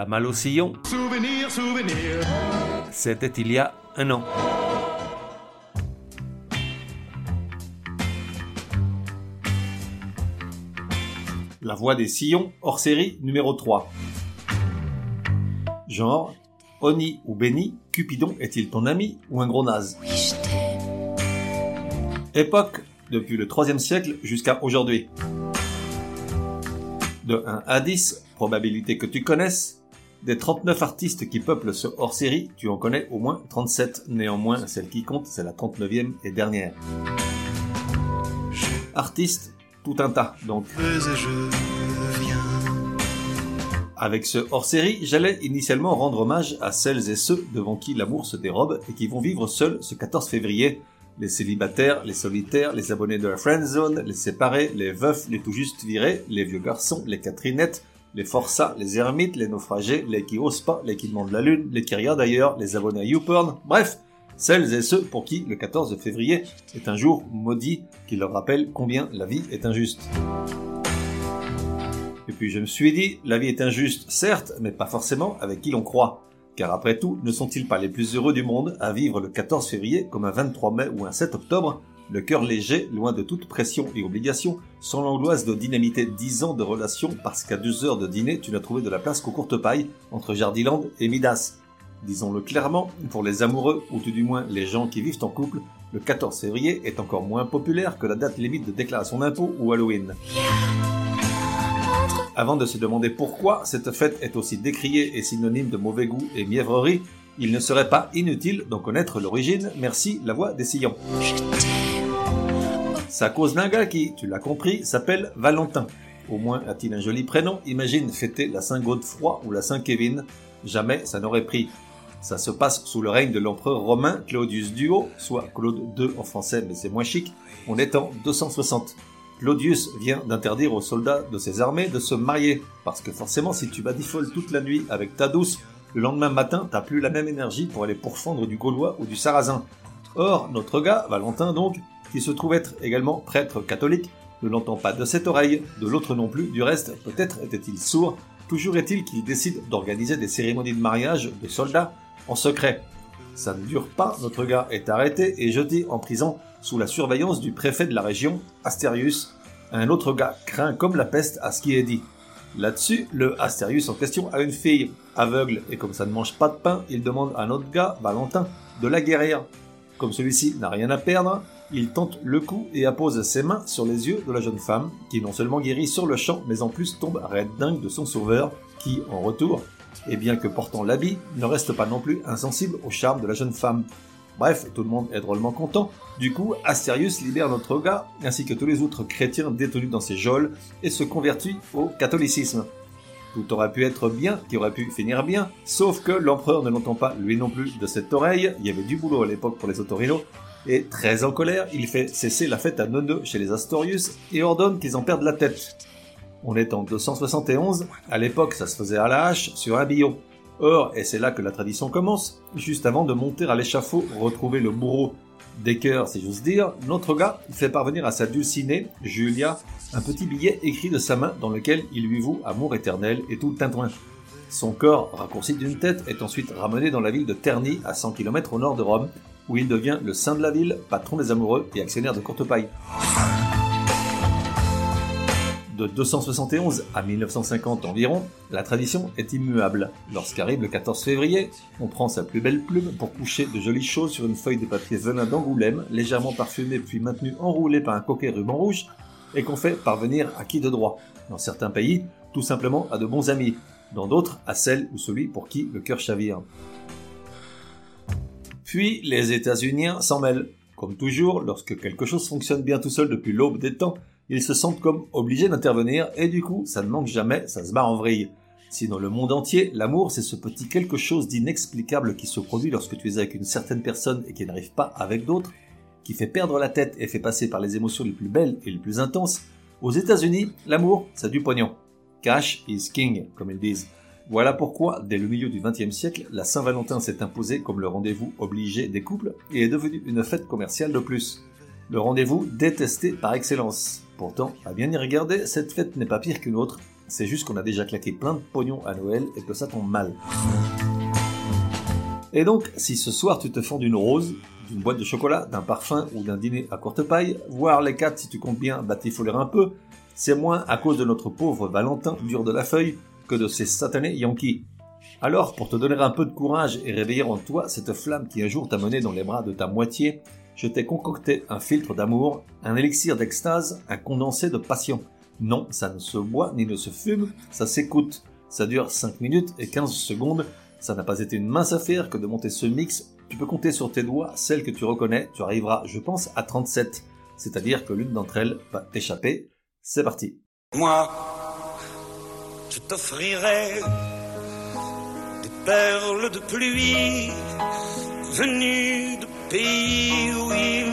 La malle au sillon, Souvenir, souvenir. c'était il y a un an. La voix des sillons, hors série numéro 3. Genre, Oni ou Benny, Cupidon est-il ton ami ou un gros naze? Époque, depuis le 3 siècle jusqu'à aujourd'hui. De 1 à 10, probabilité que tu connaisses, des 39 artistes qui peuplent ce hors-série, tu en connais au moins 37. Néanmoins, celle qui compte, c'est la 39e et dernière. Artistes, tout un tas, donc. Avec ce hors-série, j'allais initialement rendre hommage à celles et ceux devant qui l'amour se dérobe et qui vont vivre seuls ce 14 février. Les célibataires, les solitaires, les abonnés de la friendzone, les séparés, les veufs, les tout juste virés, les vieux garçons, les Catherinettes, les forçats, les ermites, les naufragés, les qui osent pas, les qui demandent la lune, les qui regardent d'ailleurs, les abonnés à YouPorn, bref, celles et ceux pour qui le 14 février est un jour maudit qui leur rappelle combien la vie est injuste. Et puis je me suis dit, la vie est injuste, certes, mais pas forcément avec qui l'on croit. Car après tout, ne sont-ils pas les plus heureux du monde à vivre le 14 février comme un 23 mai ou un 7 octobre, le cœur léger, loin de toute pression et obligation, sans l'angoisse de dynamiter 10 ans de relation parce qu'à 2 heures de dîner, tu n'as trouvé de la place qu'aux courtes pailles entre Jardiland et Midas. Disons-le clairement, pour les amoureux, ou tout du moins les gens qui vivent en couple, le 14 février est encore moins populaire que la date limite de déclaration d'impôt ou Halloween. Avant de se demander pourquoi cette fête est aussi décriée et synonyme de mauvais goût et mièvrerie, il ne serait pas inutile d'en connaître l'origine, merci la voix des sillons. Sa cause d'un gars qui, tu l'as compris, s'appelle Valentin. Au moins a-t-il un joli prénom, imagine fêter la Saint-Godefroy ou la Saint-Kévin. Jamais ça n'aurait pris. Ça se passe sous le règne de l'empereur romain Claudius Duo, soit Claude II en français mais c'est moins chic, on est en 260. Claudius vient d'interdire aux soldats de ses armées de se marier, parce que forcément si tu badifoles toute la nuit avec ta douce, le lendemain matin t'as plus la même énergie pour aller pourfendre du Gaulois ou du Sarrasin. Or, notre gars, Valentin donc, qui se trouve être également prêtre catholique, ne l'entend pas de cette oreille, de l'autre non plus, du reste, peut-être était-il sourd, toujours est-il qu'il décide d'organiser des cérémonies de mariage de soldats en secret. Ça ne dure pas, notre gars est arrêté et jeté en prison sous la surveillance du préfet de la région, Astérius. Un autre gars craint comme la peste à ce qui est dit. Là-dessus, le Astérius en question a une fille, aveugle, et comme ça ne mange pas de pain, il demande à un autre gars, Valentin, de la guérir. Comme celui-ci n'a rien à perdre, il tente le coup et appose ses mains sur les yeux de la jeune femme, qui non seulement guérit sur le champ, mais en plus tombe raide dingue de son sauveur, qui, en retour, et bien que portant l'habit, ne reste pas non plus insensible au charme de la jeune femme. Bref, tout le monde est drôlement content. Du coup, Astérius libère notre gars, ainsi que tous les autres chrétiens détenus dans ses geôles, et se convertit au catholicisme. Tout aurait pu être bien, qui aurait pu finir bien, sauf que l'empereur ne l'entend pas lui non plus de cette oreille, il y avait du boulot à l'époque pour les autorinos, et très en colère, il fait cesser la fête à Neuneu chez les Astorius et ordonne qu'ils en perdent la tête. On est en 271, à l'époque ça se faisait à la hache, sur un billon. Or, et c'est là que la tradition commence, juste avant de monter à l'échafaud, retrouver le bourreau des cœurs, si j'ose dire, notre gars fait parvenir à sa dulcinée, Julia, un petit billet écrit de sa main dans lequel il lui voue amour éternel et tout le tintouin. Son corps, raccourci d'une tête, est ensuite ramené dans la ville de Terni, à 100 km au nord de Rome, où il devient le saint de la ville, patron des amoureux et actionnaire de Courtepaille. De 271 à 1950 environ, la tradition est immuable. Lorsqu'arrive le 14 février, on prend sa plus belle plume pour coucher de jolies choses sur une feuille de papier venin d'Angoulême, légèrement parfumée puis maintenue enroulée par un coquet ruban rouge, et qu'on fait parvenir à qui de droit? Dans certains pays, tout simplement à de bons amis. Dans d'autres, à celle ou celui pour qui le cœur chavire. Puis les États-Unis s'en mêlent. Comme toujours, lorsque quelque chose fonctionne bien tout seul depuis l'aube des temps, ils se sentent comme obligés d'intervenir et du coup, ça ne manque jamais, ça se barre en vrille. Si dans le monde entier, l'amour c'est ce petit quelque chose d'inexplicable qui se produit lorsque tu es avec une certaine personne et qui n'arrive pas avec d'autres, qui fait perdre la tête et fait passer par les émotions les plus belles et les plus intenses, aux États-Unis, l'amour, c'est du pognon. Cash is king, comme ils disent. Voilà pourquoi, dès le milieu du XXe siècle, la Saint-Valentin s'est imposée comme le rendez-vous obligé des couples et est devenue une fête commerciale de plus. Le rendez-vous détesté par excellence. Pourtant, à bien y regarder, cette fête n'est pas pire qu'une autre, c'est juste qu'on a déjà claqué plein de pognon à Noël et que ça tombe mal. Et donc, si ce soir tu te fends d'une rose, d'une boîte de chocolat, d'un parfum ou d'un dîner à courte paille, voire les quatre si tu comptes bien batifoler un peu, c'est moins à cause de notre pauvre Valentin dur de la feuille que de ces satanés Yankees. Alors, pour te donner un peu de courage et réveiller en toi cette flamme qui un jour t'a mené dans les bras de ta moitié, je t'ai concocté un filtre d'amour, un élixir d'extase, un condensé de passion. Non, ça ne se boit ni ne se fume, ça s'écoute. Ça dure 5 minutes et 15 secondes. Ça n'a pas été une mince affaire que de monter ce mix. Tu peux compter sur tes doigts celles que tu reconnais. Tu arriveras, je pense, à 37. C'est-à-dire que l'une d'entre elles va t'échapper. C'est parti. Moi, je t'offrirai des perles de pluie venues de pays où il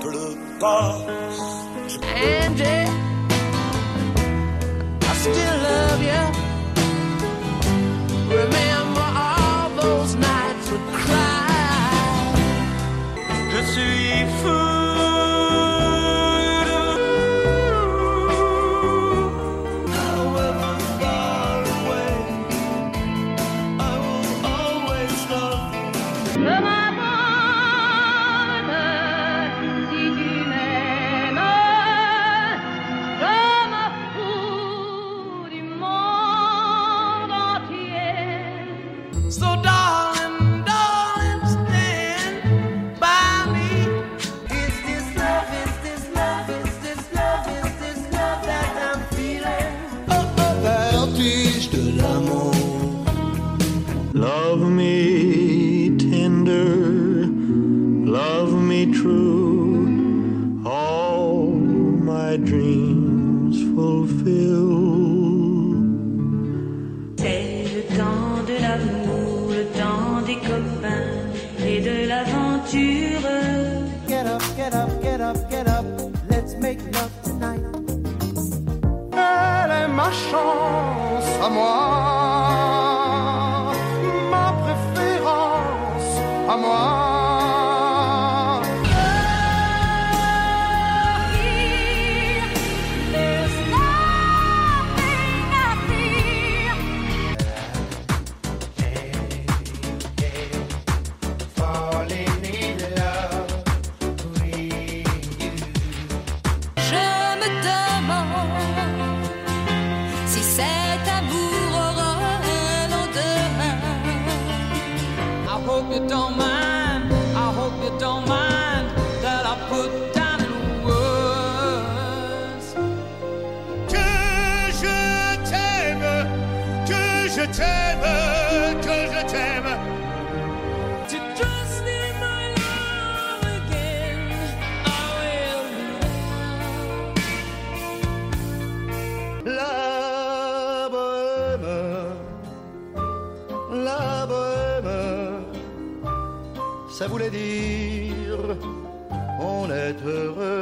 pleut pas. L'aventure. Get up, get up, get up, get up. Let's make love tonight. Elle est ma chance à moi, je t'aime, que je t'aime. La bohème, la bohème, ça voulait dire on est heureux.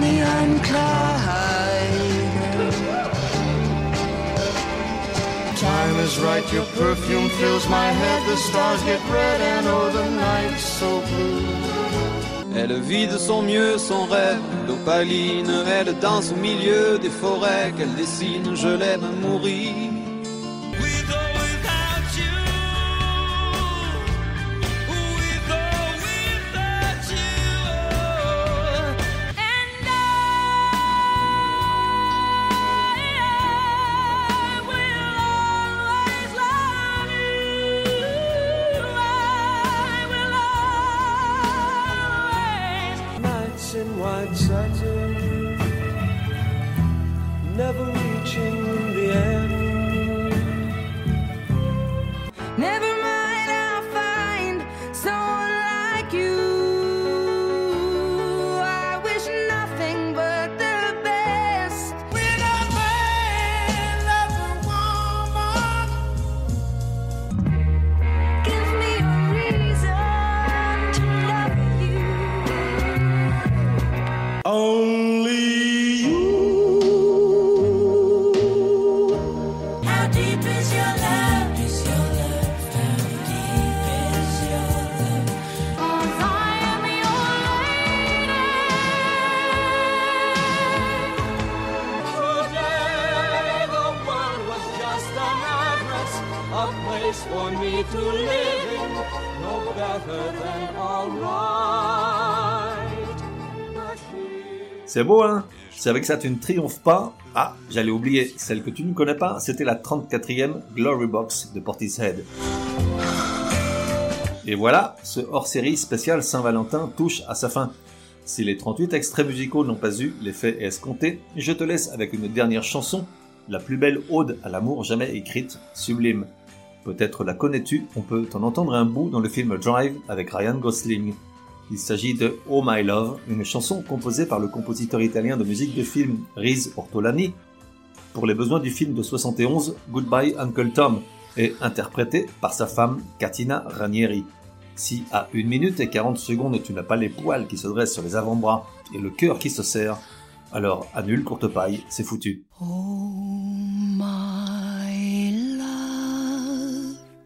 Bonnie and Clyde. Time is right, your perfume fills my head. The stars get red and the night's so blue. Elle vit de son mieux son rêve d'opaline, elle danse au milieu des forêts qu'elle dessine, je l'aime mourir. For me to live in, no better than C'est beau, hein? C'est avec ça tu ne triomphes pas. Ah, j'allais oublier, celle que tu ne connais pas, c'était la 34e Glory Box de Portishead. Et voilà, ce hors-série spécial Saint-Valentin touche à sa fin. Si les 38 extraits musicaux n'ont pas eu l'effet escompté, je te laisse avec une dernière chanson, la plus belle ode à l'amour jamais écrite, sublime. Peut-être la connais-tu, on peut en entendre un bout dans le film Drive avec Ryan Gosling. Il s'agit de Oh My Love, une chanson composée par le compositeur italien de musique de film Riz Ortolani pour les besoins du film de 71 Goodbye Uncle Tom et interprétée par sa femme Katina Ranieri. Si à 1 minute et 40 secondes tu n'as pas les poils qui se dressent sur les avant-bras et le cœur qui se serre, alors annule courte paille, c'est foutu. Oh,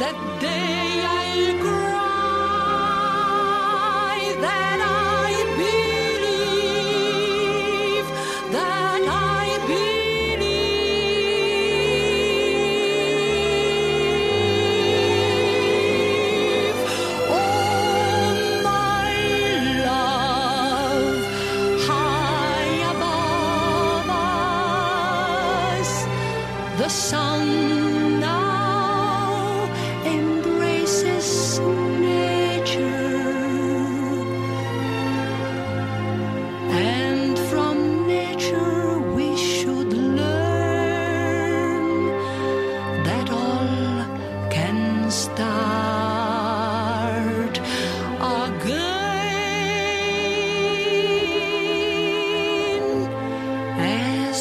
That day I'll cry that I believe, that I believe. Oh, my love, high above us, the sun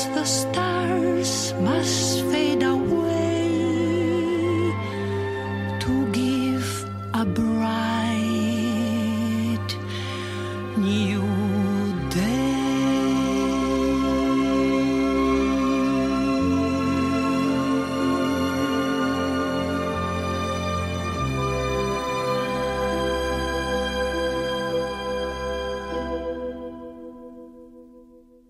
the stars must fade away